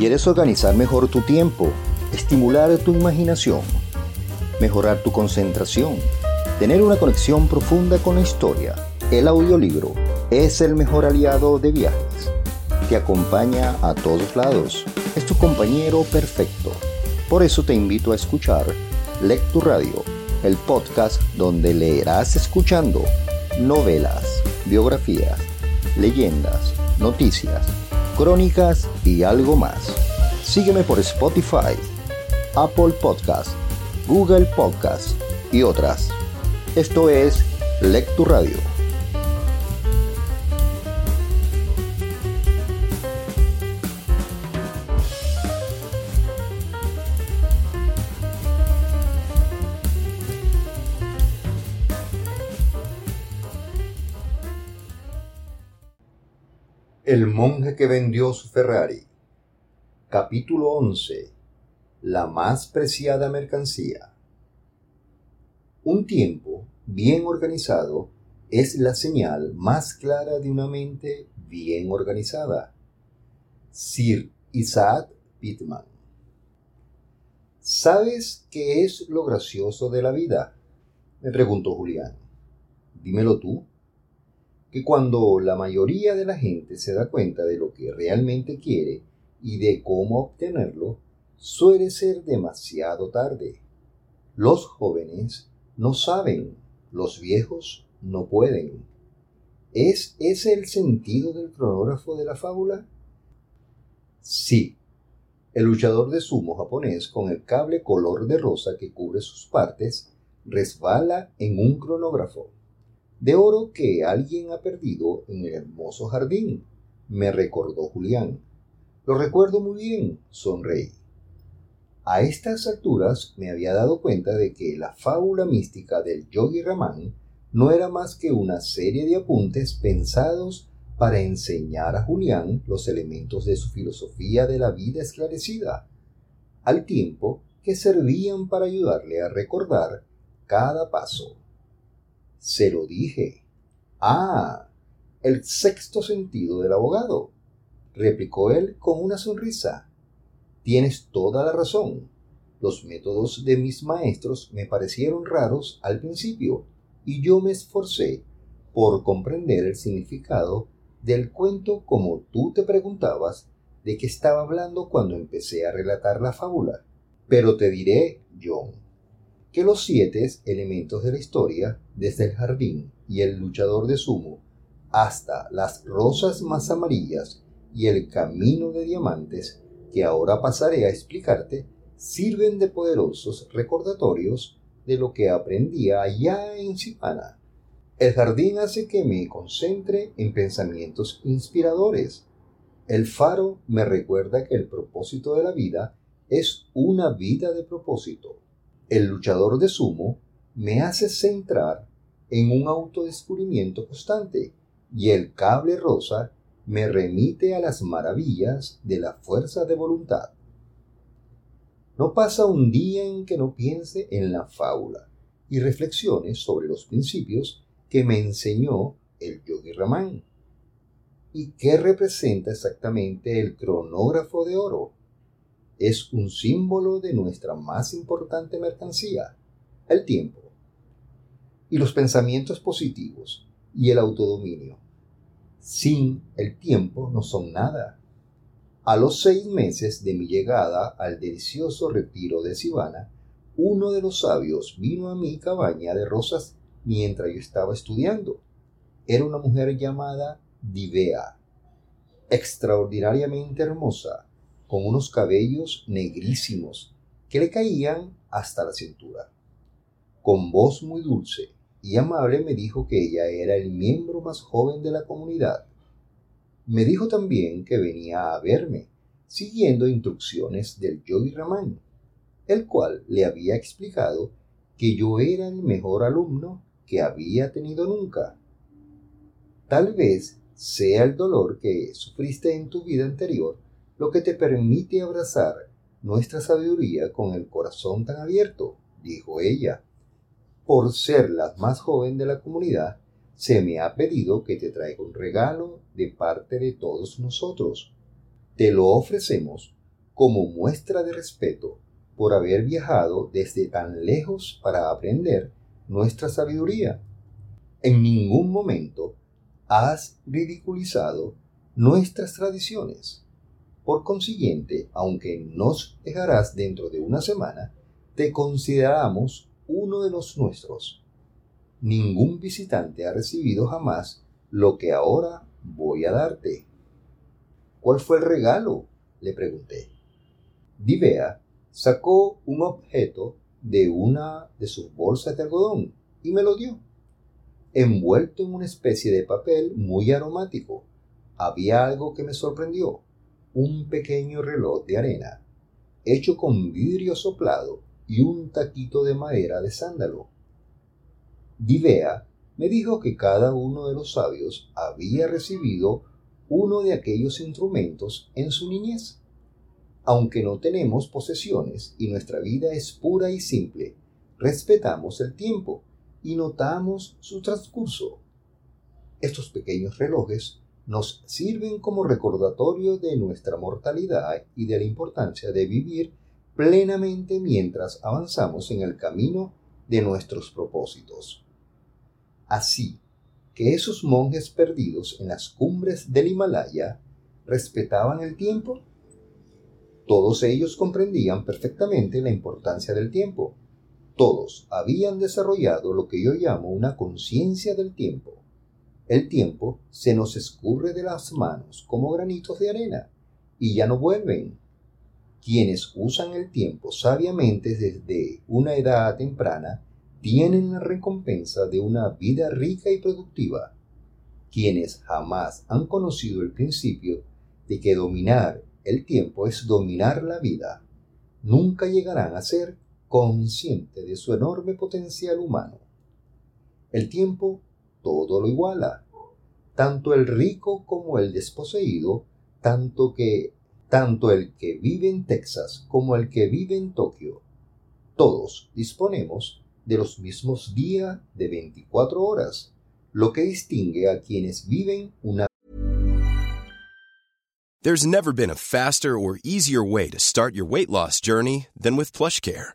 ¿Quieres organizar mejor tu tiempo, estimular tu imaginación, mejorar tu concentración, tener una conexión profunda con la historia? El audiolibro es el mejor aliado de viajes. Te acompaña a todos lados. Es tu compañero perfecto. Por eso te invito a escuchar Lectu Radio, el podcast donde leerás escuchando novelas, biografías, leyendas, noticias, crónicas y algo más. Sígueme por Spotify, Apple Podcast, Google Podcast y otras. Esto es Lectu Radio. El monje que vendió su Ferrari. Capítulo 11. La más preciada mercancía. Un tiempo bien organizado es la señal más clara de una mente bien organizada. Sir Isaac Pitman. ¿Sabes qué es lo gracioso de la vida? me preguntó Julián. Dímelo tú que cuando la mayoría de la gente se da cuenta de lo que realmente quiere y de cómo obtenerlo, suele ser demasiado tarde. Los jóvenes no saben, los viejos no pueden. ¿Es ese el sentido del cronógrafo de la fábula? Sí. El luchador de sumo japonés con el cable color de rosa que cubre sus partes resbala en un cronógrafo de oro que alguien ha perdido en el hermoso jardín, me recordó Julián. Lo recuerdo muy bien, sonreí. A estas alturas me había dado cuenta de que la fábula mística del Yogi Ramán no era más que una serie de apuntes pensados para enseñar a Julián los elementos de su filosofía de la vida esclarecida, al tiempo que servían para ayudarle a recordar cada paso. Se lo dije. Ah, el sexto sentido del abogado, replicó él con una sonrisa. Tienes toda la razón. Los métodos de mis maestros me parecieron raros al principio y yo me esforcé por comprender el significado del cuento como tú te preguntabas de qué estaba hablando cuando empecé a relatar la fábula. Pero te diré, John, que los siete elementos de la historia, desde el jardín y el luchador de sumo, hasta las rosas más amarillas y el camino de diamantes, que ahora pasaré a explicarte, sirven de poderosos recordatorios de lo que aprendía allá en Sipana. El jardín hace que me concentre en pensamientos inspiradores. El faro me recuerda que el propósito de la vida es una vida de propósito el luchador de sumo me hace centrar en un autodescubrimiento constante y el cable rosa me remite a las maravillas de la fuerza de voluntad. No pasa un día en que no piense en la fábula y reflexione sobre los principios que me enseñó el yogi Ramán. ¿Y qué representa exactamente el cronógrafo de oro? Es un símbolo de nuestra más importante mercancía, el tiempo. Y los pensamientos positivos y el autodominio. Sin el tiempo no son nada. A los seis meses de mi llegada al delicioso retiro de Sivana, uno de los sabios vino a mi cabaña de rosas mientras yo estaba estudiando. Era una mujer llamada Divea, extraordinariamente hermosa, con unos cabellos negrísimos que le caían hasta la cintura. Con voz muy dulce y amable me dijo que ella era el miembro más joven de la comunidad. Me dijo también que venía a verme, siguiendo instrucciones del Yogi Ramán, el cual le había explicado que yo era el mejor alumno que había tenido nunca. Tal vez sea el dolor que sufriste en tu vida anterior lo que te permite abrazar nuestra sabiduría con el corazón tan abierto, dijo ella. Por ser la más joven de la comunidad, se me ha pedido que te traiga un regalo de parte de todos nosotros. Te lo ofrecemos como muestra de respeto por haber viajado desde tan lejos para aprender nuestra sabiduría. En ningún momento has ridiculizado nuestras tradiciones. Por consiguiente, aunque nos dejarás dentro de una semana, te consideramos uno de los nuestros. Ningún visitante ha recibido jamás lo que ahora voy a darte. ¿Cuál fue el regalo? le pregunté. Divea sacó un objeto de una de sus bolsas de algodón y me lo dio. Envuelto en una especie de papel muy aromático, había algo que me sorprendió, un pequeño reloj de arena, hecho con vidrio soplado y un taquito de madera de sándalo. Divea me dijo que cada uno de los sabios había recibido uno de aquellos instrumentos en su niñez aunque no tenemos posesiones y nuestra vida es pura y simple, respetamos el tiempo y notamos su transcurso. Estos pequeños relojes nos sirven como recordatorio de nuestra mortalidad y de la importancia de vivir plenamente mientras avanzamos en el camino de nuestros propósitos. Así que esos monjes perdidos en las cumbres del Himalaya respetaban el tiempo todos ellos comprendían perfectamente la importancia del tiempo. Todos habían desarrollado lo que yo llamo una conciencia del tiempo. El tiempo se nos escurre de las manos como granitos de arena y ya no vuelven. Quienes usan el tiempo sabiamente desde una edad temprana tienen la recompensa de una vida rica y productiva. Quienes jamás han conocido el principio de que dominar el tiempo es dominar la vida, nunca llegarán a ser conscientes de su enorme potencial humano. El tiempo todo lo iguala, tanto el rico como el desposeído, tanto que tanto el que vive en Texas como el que vive en Tokio. Todos disponemos de los mismos días de 24 horas, lo que distingue a quienes viven una There's never been a faster or easier way to start your weight loss journey than with PlushCare.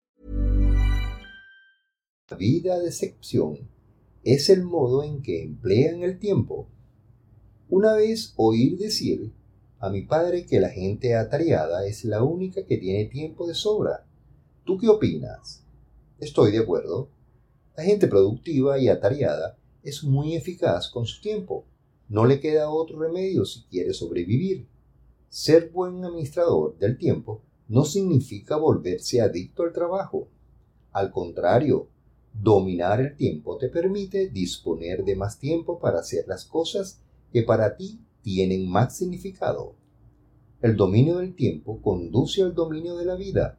Vida de excepción es el modo en que emplean el tiempo. Una vez oír decir a mi padre que la gente atareada es la única que tiene tiempo de sobra. ¿Tú qué opinas? Estoy de acuerdo. La gente productiva y atareada es muy eficaz con su tiempo no le queda otro remedio si quiere sobrevivir. Ser buen administrador del tiempo no significa volverse adicto al trabajo. Al contrario, dominar el tiempo te permite disponer de más tiempo para hacer las cosas que para ti tienen más significado. El dominio del tiempo conduce al dominio de la vida.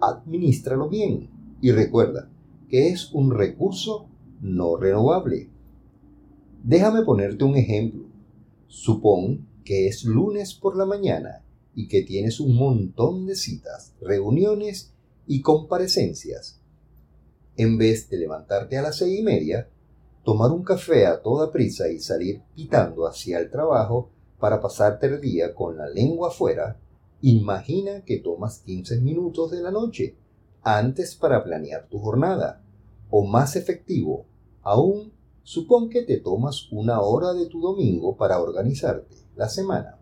Administralo bien y recuerda que es un recurso no renovable. Déjame ponerte un ejemplo. Supón que es lunes por la mañana y que tienes un montón de citas, reuniones y comparecencias. En vez de levantarte a las seis y media, tomar un café a toda prisa y salir pitando hacia el trabajo para pasarte el día con la lengua afuera, imagina que tomas 15 minutos de la noche antes para planear tu jornada. O más efectivo, aún, supón que te tomas una hora de tu domingo para organizarte la semana.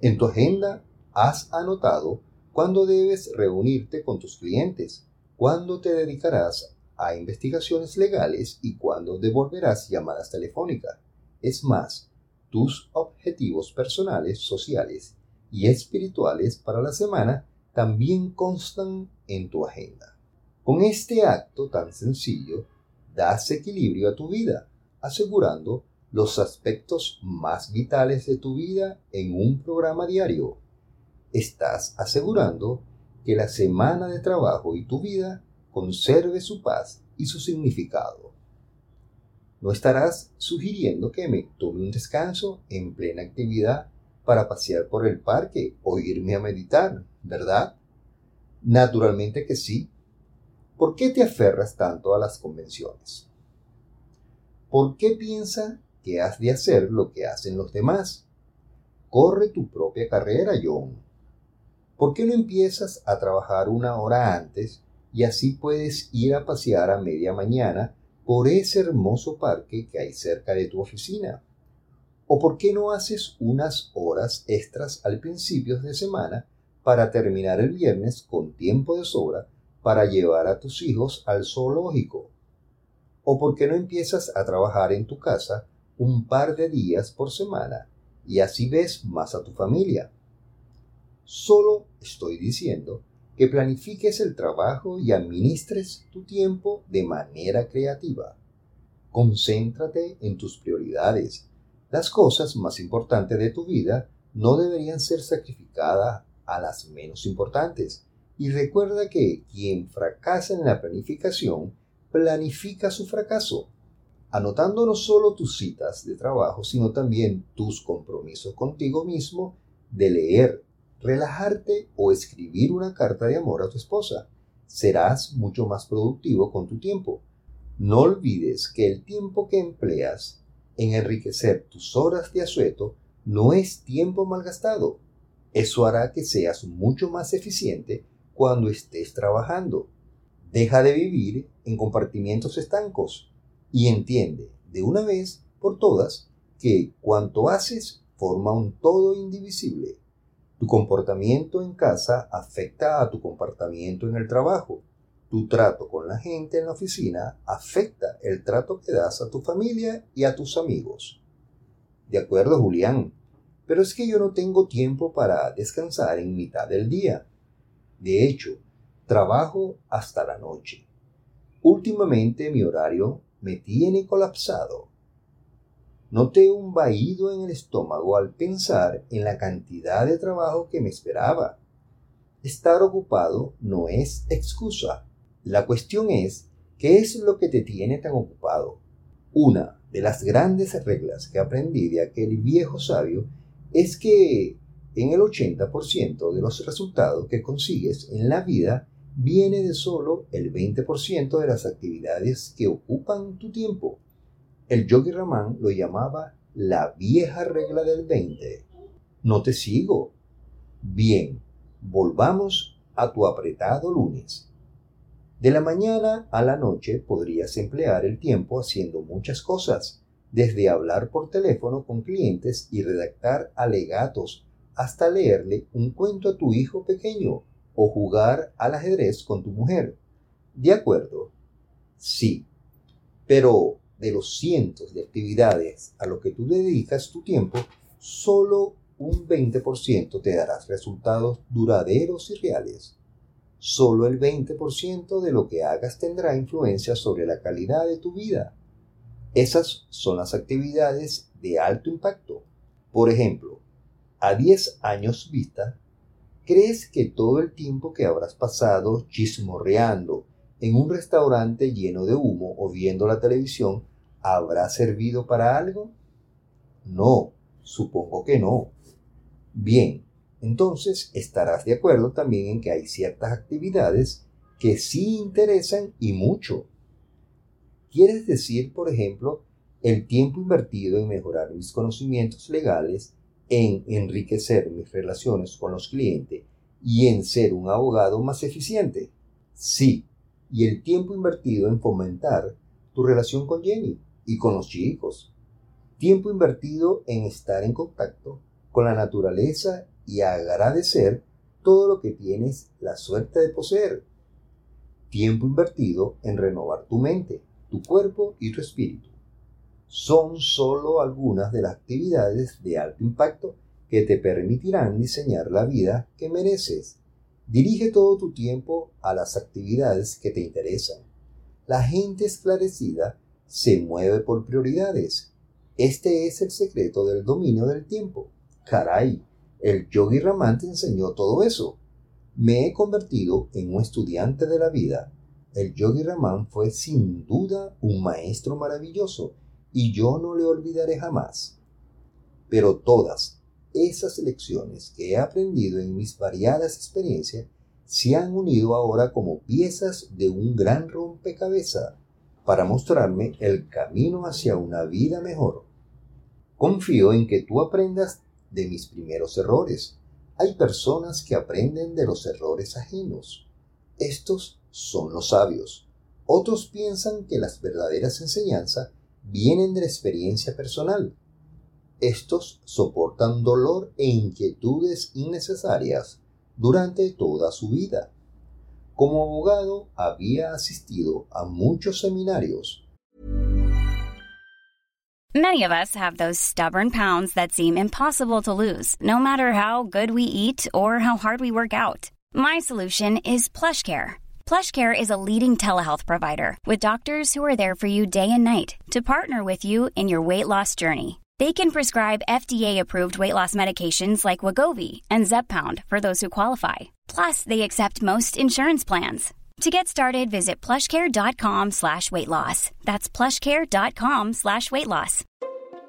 En tu agenda has anotado cuándo debes reunirte con tus clientes, cuándo te dedicarás a investigaciones legales y cuándo devolverás llamadas telefónicas. Es más, tus objetivos personales, sociales y espirituales para la semana también constan en tu agenda. Con este acto tan sencillo, das equilibrio a tu vida, asegurando los aspectos más vitales de tu vida en un programa diario. Estás asegurando que la semana de trabajo y tu vida conserve su paz y su significado. No estarás sugiriendo que me tome un descanso en plena actividad para pasear por el parque o irme a meditar, ¿verdad? Naturalmente que sí. ¿Por qué te aferras tanto a las convenciones? ¿Por qué piensa que has de hacer lo que hacen los demás? Corre tu propia carrera, John. ¿Por qué no empiezas a trabajar una hora antes y así puedes ir a pasear a media mañana por ese hermoso parque que hay cerca de tu oficina? ¿O por qué no haces unas horas extras al principio de semana para terminar el viernes con tiempo de sobra para llevar a tus hijos al zoológico? ¿O por qué no empiezas a trabajar en tu casa un par de días por semana y así ves más a tu familia? Solo estoy diciendo que planifiques el trabajo y administres tu tiempo de manera creativa. Concéntrate en tus prioridades. Las cosas más importantes de tu vida no deberían ser sacrificadas a las menos importantes. Y recuerda que quien fracasa en la planificación, planifica su fracaso, anotando no solo tus citas de trabajo, sino también tus compromisos contigo mismo de leer, relajarte o escribir una carta de amor a tu esposa. Serás mucho más productivo con tu tiempo. No olvides que el tiempo que empleas en enriquecer tus horas de asueto no es tiempo malgastado, eso hará que seas mucho más eficiente cuando estés trabajando. Deja de vivir en compartimientos estancos y entiende de una vez por todas que cuanto haces forma un todo indivisible. Tu comportamiento en casa afecta a tu comportamiento en el trabajo. Tu trato con la gente en la oficina afecta el trato que das a tu familia y a tus amigos. De acuerdo, Julián, pero es que yo no tengo tiempo para descansar en mitad del día. De hecho, trabajo hasta la noche. Últimamente mi horario me tiene colapsado. Noté un vaído en el estómago al pensar en la cantidad de trabajo que me esperaba. Estar ocupado no es excusa. La cuestión es, ¿qué es lo que te tiene tan ocupado? Una de las grandes reglas que aprendí de aquel viejo sabio es que en el 80% de los resultados que consigues en la vida viene de solo el 20% de las actividades que ocupan tu tiempo. El yogi Raman lo llamaba la vieja regla del 20. No te sigo. Bien, volvamos a tu apretado lunes. De la mañana a la noche podrías emplear el tiempo haciendo muchas cosas desde hablar por teléfono con clientes y redactar alegatos hasta leerle un cuento a tu hijo pequeño o jugar al ajedrez con tu mujer. ¿De acuerdo? Sí. Pero de los cientos de actividades a lo que tú dedicas tu tiempo, solo un 20% te darás resultados duraderos y reales. Solo el 20% de lo que hagas tendrá influencia sobre la calidad de tu vida. Esas son las actividades de alto impacto. Por ejemplo, a 10 años vista, ¿crees que todo el tiempo que habrás pasado chismorreando en un restaurante lleno de humo o viendo la televisión habrá servido para algo? No, supongo que no. Bien, entonces estarás de acuerdo también en que hay ciertas actividades que sí interesan y mucho. ¿Quieres decir, por ejemplo, el tiempo invertido en mejorar mis conocimientos legales, en enriquecer mis relaciones con los clientes y en ser un abogado más eficiente? Sí, y el tiempo invertido en fomentar tu relación con Jenny y con los chicos. Tiempo invertido en estar en contacto con la naturaleza y agradecer todo lo que tienes la suerte de poseer. Tiempo invertido en renovar tu mente, tu cuerpo y tu espíritu. Son solo algunas de las actividades de alto impacto que te permitirán diseñar la vida que mereces. Dirige todo tu tiempo a las actividades que te interesan. La gente esclarecida se mueve por prioridades. Este es el secreto del dominio del tiempo. Caray, el yogi Raman te enseñó todo eso. Me he convertido en un estudiante de la vida. El yogi Raman fue sin duda un maestro maravilloso y yo no le olvidaré jamás. Pero todas esas lecciones que he aprendido en mis variadas experiencias se han unido ahora como piezas de un gran rompecabezas para mostrarme el camino hacia una vida mejor. Confío en que tú aprendas de mis primeros errores. Hay personas que aprenden de los errores ajenos. Estos son los sabios. Otros piensan que las verdaderas enseñanzas vienen de la experiencia personal. Estos soportan dolor e inquietudes innecesarias durante toda su vida. Como abogado había asistido a muchos seminarios. Many of us have those stubborn pounds that seem impossible to lose, no matter how good we eat or how hard we work out. My solution is PlushCare. PlushCare is a leading telehealth provider with doctors who are there for you day and night to partner with you in your weight loss journey. They can prescribe FDA-approved weight loss medications like Wagovi and Zepbound for those who qualify. Plus, they accept most insurance plans. To get started, visit plushcare.com slash weight loss. That's plushcare.com slash weight loss.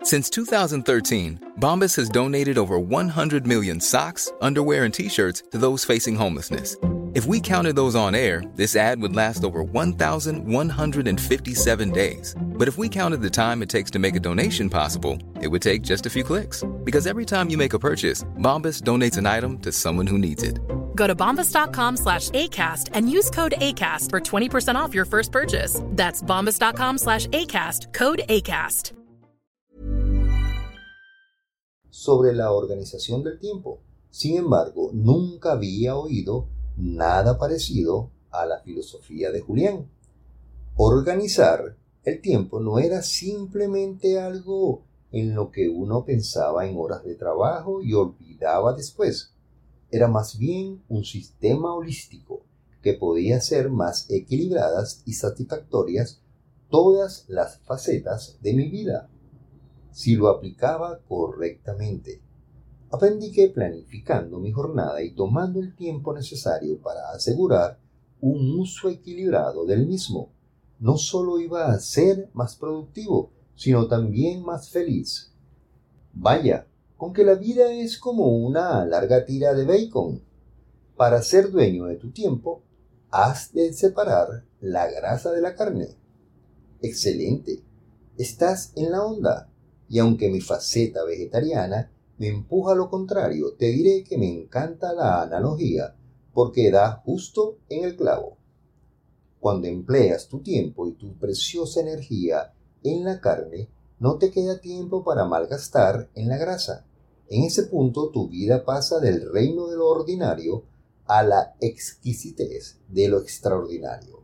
Since 2013, Bombas has donated over 100 million socks, underwear, and T-shirts to those facing homelessness. If we counted those on air, this ad would last over 1,157 days. But if we counted the time it takes to make a donation possible, it would take just a few clicks. Because every time you make a purchase, Bombas donates an item to someone who needs it. Go to bombas.com slash ACAST and use code ACAST for 20% off your first purchase. That's bombas.com slash ACAST, code ACAST. Sobre la organización del tiempo. Sin embargo, nunca había oído nada parecido a la filosofía de Julián. Organizar el tiempo no era simplemente algo en lo que uno pensaba en horas de trabajo y olvidaba después. Era más bien un sistema holístico que podía hacer más equilibradas y satisfactorias todas las facetas de mi vida, si lo aplicaba correctamente. Aprendí que planificando mi jornada y tomando el tiempo necesario para asegurar un uso equilibrado del mismo, no solo iba a ser más productivo, sino también más feliz. Vaya, con que la vida es como una larga tira de bacon. Para ser dueño de tu tiempo, has de separar la grasa de la carne. Excelente. Estás en la onda. Y aunque mi faceta vegetariana me empuja a lo contrario, te diré que me encanta la analogía porque da justo en el clavo. Cuando empleas tu tiempo y tu preciosa energía en la carne, no te queda tiempo para malgastar en la grasa. En ese punto tu vida pasa del reino de lo ordinario a la exquisitez de lo extraordinario.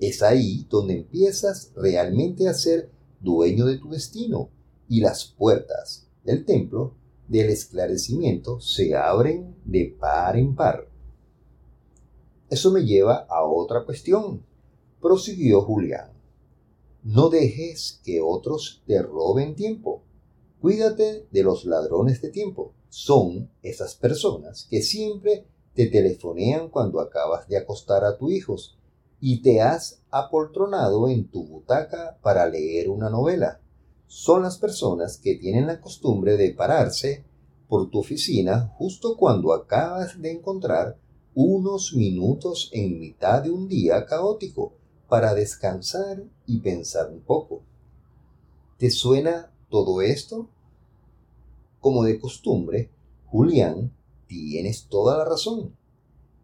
Es ahí donde empiezas realmente a ser dueño de tu destino y las puertas del templo del esclarecimiento se abren de par en par. Eso me lleva a otra cuestión, prosiguió Julián. No dejes que otros te roben tiempo. Cuídate de los ladrones de tiempo. Son esas personas que siempre te telefonean cuando acabas de acostar a tus hijos y te has apoltronado en tu butaca para leer una novela son las personas que tienen la costumbre de pararse por tu oficina justo cuando acabas de encontrar unos minutos en mitad de un día caótico para descansar y pensar un poco. ¿Te suena todo esto? Como de costumbre, Julián, tienes toda la razón.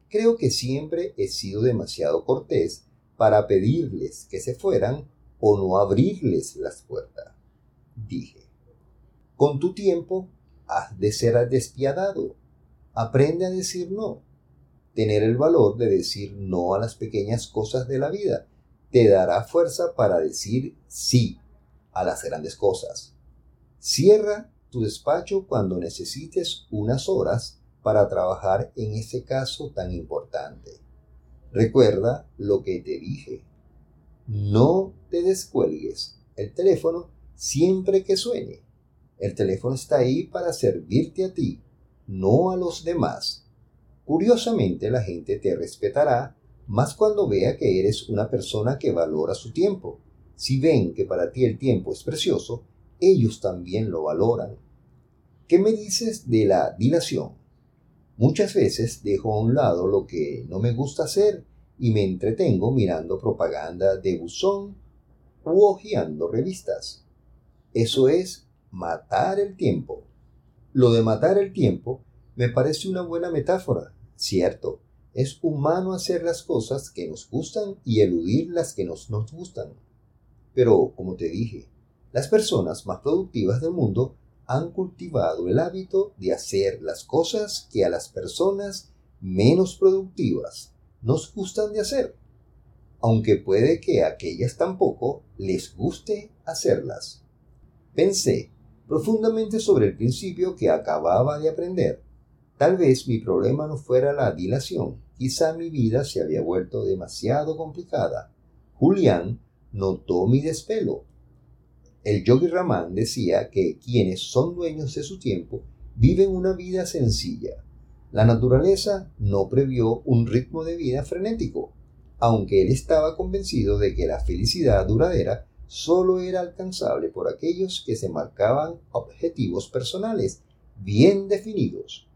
Creo que siempre he sido demasiado cortés para pedirles que se fueran o no abrirles las puertas. Dije, con tu tiempo has de ser despiadado. Aprende a decir no. Tener el valor de decir no a las pequeñas cosas de la vida te dará fuerza para decir sí a las grandes cosas. Cierra tu despacho cuando necesites unas horas para trabajar en ese caso tan importante. Recuerda lo que te dije. No te descuelgues el teléfono siempre que suene. El teléfono está ahí para servirte a ti, no a los demás. Curiosamente la gente te respetará más cuando vea que eres una persona que valora su tiempo. Si ven que para ti el tiempo es precioso, ellos también lo valoran. ¿Qué me dices de la dilación? Muchas veces dejo a un lado lo que no me gusta hacer y me entretengo mirando propaganda de buzón u hojeando revistas. Eso es matar el tiempo. Lo de matar el tiempo me parece una buena metáfora, cierto. Es humano hacer las cosas que nos gustan y eludir las que nos, nos gustan. Pero, como te dije, las personas más productivas del mundo han cultivado el hábito de hacer las cosas que a las personas menos productivas nos gustan de hacer, aunque puede que a aquellas tampoco les guste hacerlas. Pensé profundamente sobre el principio que acababa de aprender. Tal vez mi problema no fuera la dilación, quizá mi vida se había vuelto demasiado complicada. Julián notó mi despelo. El yogi Ramán decía que quienes son dueños de su tiempo viven una vida sencilla. La naturaleza no previó un ritmo de vida frenético, aunque él estaba convencido de que la felicidad duradera solo era alcanzable por aquellos que se marcaban objetivos personales bien definidos.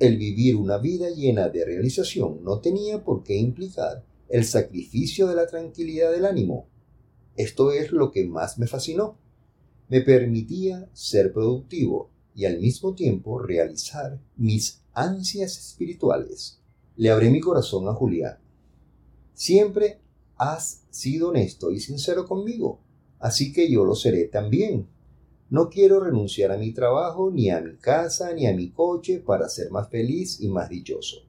El vivir una vida llena de realización no tenía por qué implicar el sacrificio de la tranquilidad del ánimo. Esto es lo que más me fascinó. Me permitía ser productivo y al mismo tiempo realizar mis ansias espirituales. Le abrí mi corazón a Julián. Siempre has sido honesto y sincero conmigo así que yo lo seré también. No quiero renunciar a mi trabajo, ni a mi casa, ni a mi coche para ser más feliz y más dichoso.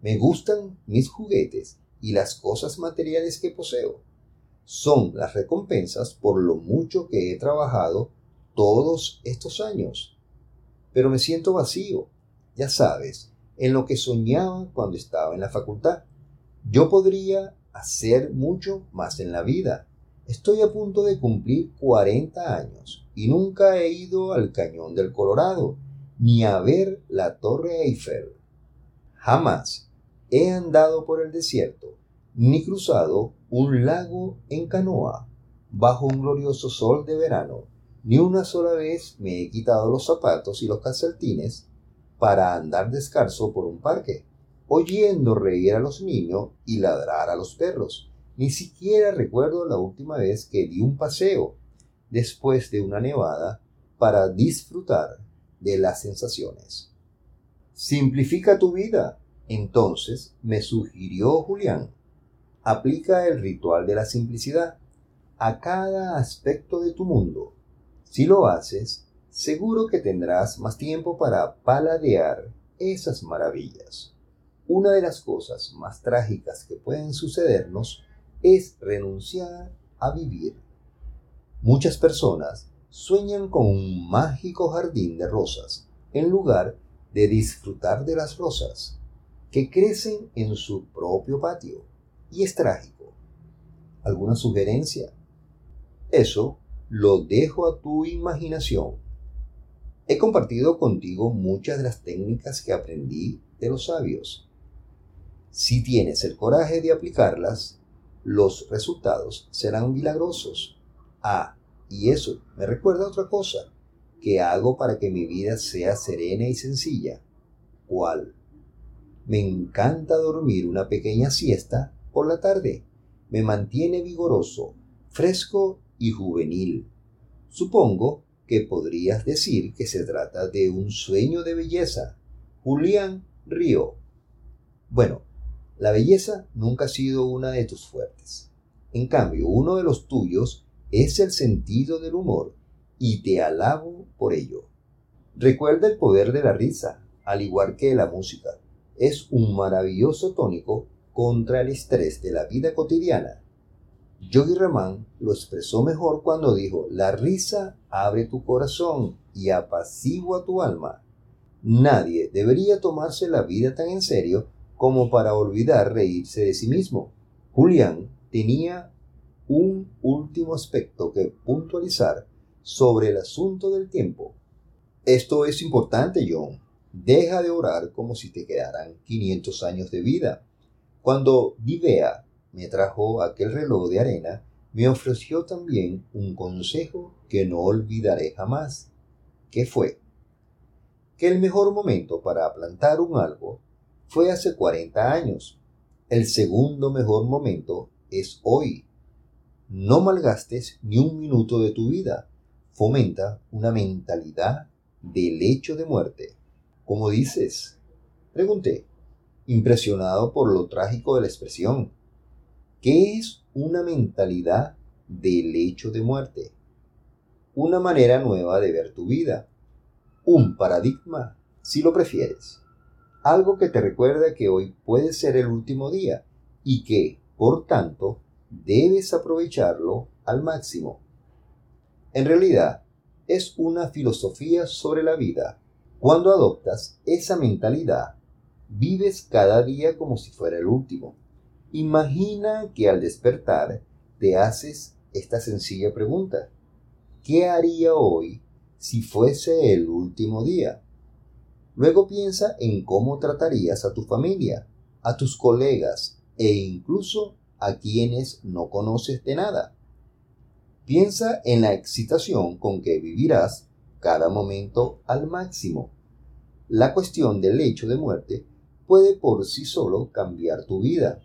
Me gustan mis juguetes y las cosas materiales que poseo. Son las recompensas por lo mucho que he trabajado todos estos años. Pero me siento vacío, ya sabes, en lo que soñaba cuando estaba en la facultad. Yo podría hacer mucho más en la vida, Estoy a punto de cumplir 40 años y nunca he ido al Cañón del Colorado ni a ver la Torre Eiffel. Jamás he andado por el desierto ni cruzado un lago en canoa bajo un glorioso sol de verano. Ni una sola vez me he quitado los zapatos y los calcetines para andar descalzo por un parque, oyendo reír a los niños y ladrar a los perros ni siquiera recuerdo la última vez que di un paseo después de una nevada para disfrutar de las sensaciones. Simplifica tu vida. Entonces me sugirió Julián. Aplica el ritual de la simplicidad a cada aspecto de tu mundo. Si lo haces, seguro que tendrás más tiempo para paladear esas maravillas. Una de las cosas más trágicas que pueden sucedernos es renunciar a vivir. Muchas personas sueñan con un mágico jardín de rosas en lugar de disfrutar de las rosas que crecen en su propio patio. Y es trágico. ¿Alguna sugerencia? Eso lo dejo a tu imaginación. He compartido contigo muchas de las técnicas que aprendí de los sabios. Si tienes el coraje de aplicarlas, los resultados serán milagrosos. Ah, y eso me recuerda otra cosa. ¿Qué hago para que mi vida sea serena y sencilla? ¿Cuál? Me encanta dormir una pequeña siesta por la tarde. Me mantiene vigoroso, fresco y juvenil. Supongo que podrías decir que se trata de un sueño de belleza. Julián Río. Bueno, la belleza nunca ha sido una de tus fuertes. En cambio, uno de los tuyos es el sentido del humor y te alabo por ello. Recuerda el poder de la risa, al igual que la música. Es un maravilloso tónico contra el estrés de la vida cotidiana. Yogi Ramán lo expresó mejor cuando dijo, la risa abre tu corazón y apacigua tu alma. Nadie debería tomarse la vida tan en serio como para olvidar reírse de sí mismo. Julián tenía un último aspecto que puntualizar sobre el asunto del tiempo. Esto es importante, John. Deja de orar como si te quedaran 500 años de vida. Cuando Divea me trajo aquel reloj de arena, me ofreció también un consejo que no olvidaré jamás. ¿Qué fue? Que el mejor momento para plantar un árbol fue hace 40 años. El segundo mejor momento es hoy. No malgastes ni un minuto de tu vida. Fomenta una mentalidad del hecho de muerte. ¿Cómo dices? Pregunté, impresionado por lo trágico de la expresión. ¿Qué es una mentalidad del hecho de muerte? Una manera nueva de ver tu vida. Un paradigma, si lo prefieres algo que te recuerda que hoy puede ser el último día y que, por tanto, debes aprovecharlo al máximo. En realidad, es una filosofía sobre la vida. Cuando adoptas esa mentalidad, vives cada día como si fuera el último. Imagina que al despertar te haces esta sencilla pregunta. ¿Qué haría hoy si fuese el último día? Luego piensa en cómo tratarías a tu familia, a tus colegas e incluso a quienes no conoces de nada. Piensa en la excitación con que vivirás cada momento al máximo. La cuestión del hecho de muerte puede por sí solo cambiar tu vida.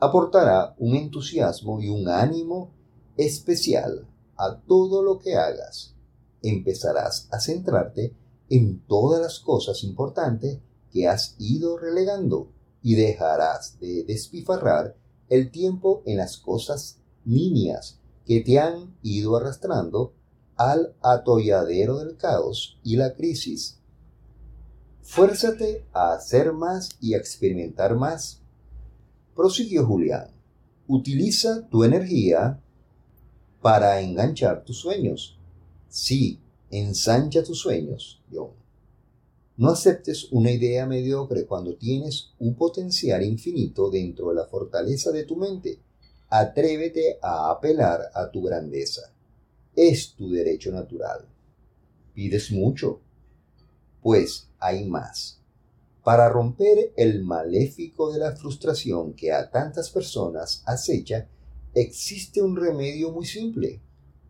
Aportará un entusiasmo y un ánimo especial a todo lo que hagas. Empezarás a centrarte en todas las cosas importantes que has ido relegando y dejarás de despifarrar el tiempo en las cosas niñas que te han ido arrastrando al atolladero del caos y la crisis. Fuérzate a hacer más y a experimentar más. Prosiguió Julián. Utiliza tu energía para enganchar tus sueños. Sí, Ensancha tus sueños, John. No aceptes una idea mediocre cuando tienes un potencial infinito dentro de la fortaleza de tu mente. Atrévete a apelar a tu grandeza. Es tu derecho natural. Pides mucho, pues hay más. Para romper el maléfico de la frustración que a tantas personas acecha, existe un remedio muy simple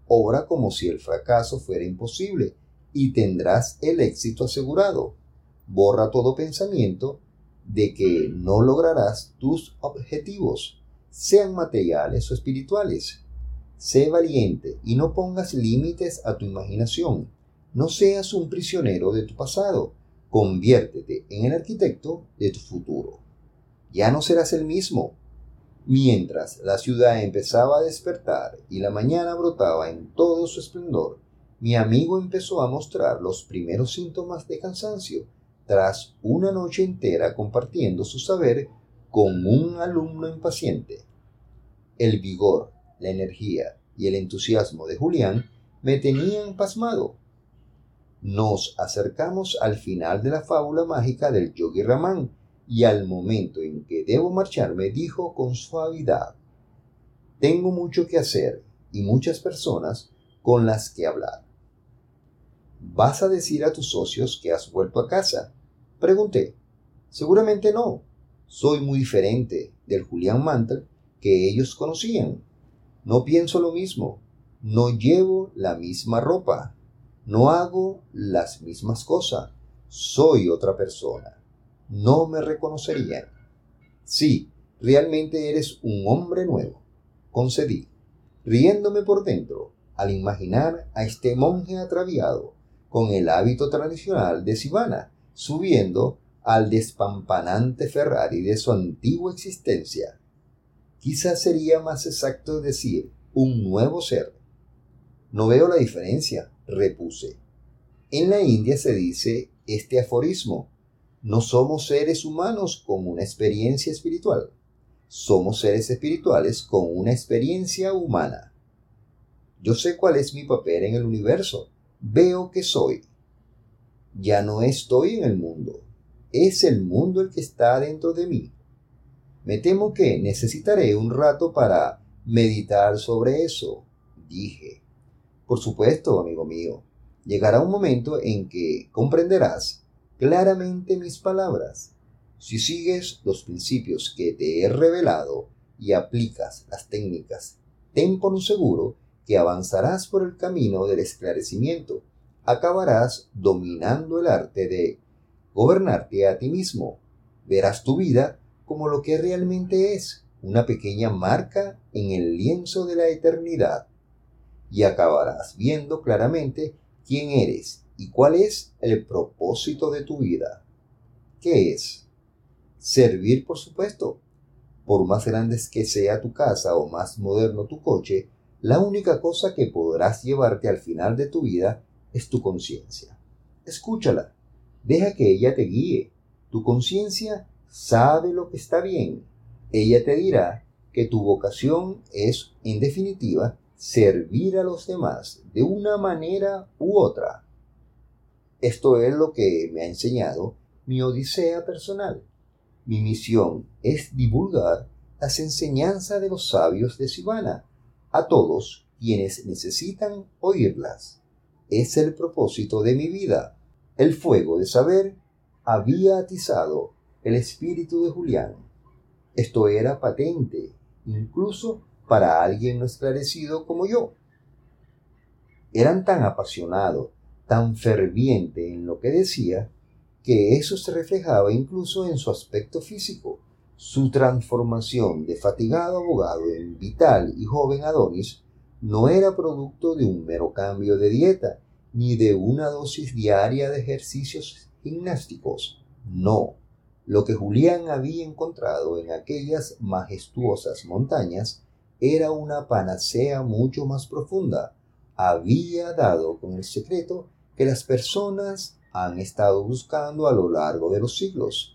obra como si el fracaso fuera imposible y tendrás el éxito asegurado. Borra todo pensamiento de que no lograrás tus objetivos, sean materiales o espirituales. Sé valiente y no pongas límites a tu imaginación. No seas un prisionero de tu pasado. Conviértete en el arquitecto de tu futuro. Ya no serás el mismo, Mientras la ciudad empezaba a despertar y la mañana brotaba en todo su esplendor, mi amigo empezó a mostrar los primeros síntomas de cansancio tras una noche entera compartiendo su saber con un alumno impaciente. El vigor, la energía y el entusiasmo de Julián me tenían pasmado. Nos acercamos al final de la fábula mágica del Yogi Ramán, y al momento en que debo marcharme dijo con suavidad, tengo mucho que hacer y muchas personas con las que hablar. ¿Vas a decir a tus socios que has vuelto a casa? Pregunté. Seguramente no. Soy muy diferente del Julián Mantel que ellos conocían. No pienso lo mismo. No llevo la misma ropa. No hago las mismas cosas. Soy otra persona no me reconocerían. Sí, realmente eres un hombre nuevo, concedí, riéndome por dentro al imaginar a este monje atraviado con el hábito tradicional de Sivana, subiendo al despampanante Ferrari de su antigua existencia. Quizás sería más exacto decir un nuevo ser. No veo la diferencia, repuse. En la India se dice este aforismo, no somos seres humanos con una experiencia espiritual, somos seres espirituales con una experiencia humana. Yo sé cuál es mi papel en el universo, veo que soy. Ya no estoy en el mundo, es el mundo el que está dentro de mí. Me temo que necesitaré un rato para meditar sobre eso, dije. Por supuesto, amigo mío, llegará un momento en que comprenderás claramente mis palabras. Si sigues los principios que te he revelado y aplicas las técnicas, ten por seguro que avanzarás por el camino del esclarecimiento. Acabarás dominando el arte de gobernarte a ti mismo. Verás tu vida como lo que realmente es, una pequeña marca en el lienzo de la eternidad. Y acabarás viendo claramente quién eres y cuál es el propósito de tu vida. ¿Qué es? Servir, por supuesto. Por más grandes que sea tu casa o más moderno tu coche, la única cosa que podrás llevarte al final de tu vida es tu conciencia. Escúchala, Deja que ella te guíe. Tu conciencia sabe lo que está bien. Ella te dirá que tu vocación es, en definitiva, servir a los demás de una manera u otra. Esto es lo que me ha enseñado mi odisea personal. Mi misión es divulgar las enseñanzas de los sabios de Sivana a todos quienes necesitan oírlas. Es el propósito de mi vida. El fuego de saber había atizado el espíritu de Julián. Esto era patente, incluso para alguien no esclarecido como yo. Eran tan apasionado, tan ferviente en lo que decía, que eso se reflejaba incluso en su aspecto físico. Su transformación de fatigado abogado en vital y joven Adonis no era producto de un mero cambio de dieta, ni de una dosis diaria de ejercicios gimnásticos. No. Lo que Julián había encontrado en aquellas majestuosas montañas era una panacea mucho más profunda. Había dado con el secreto que las personas han estado buscando a lo largo de los siglos.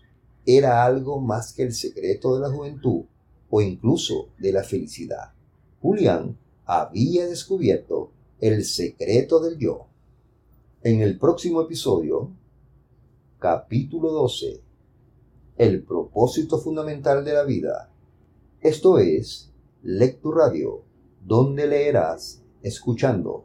Era algo más que el secreto de la juventud o incluso de la felicidad. Julián había descubierto el secreto del yo. En el próximo episodio, capítulo 12, el propósito fundamental de la vida. Esto es Lectu Radio, donde leerás escuchando.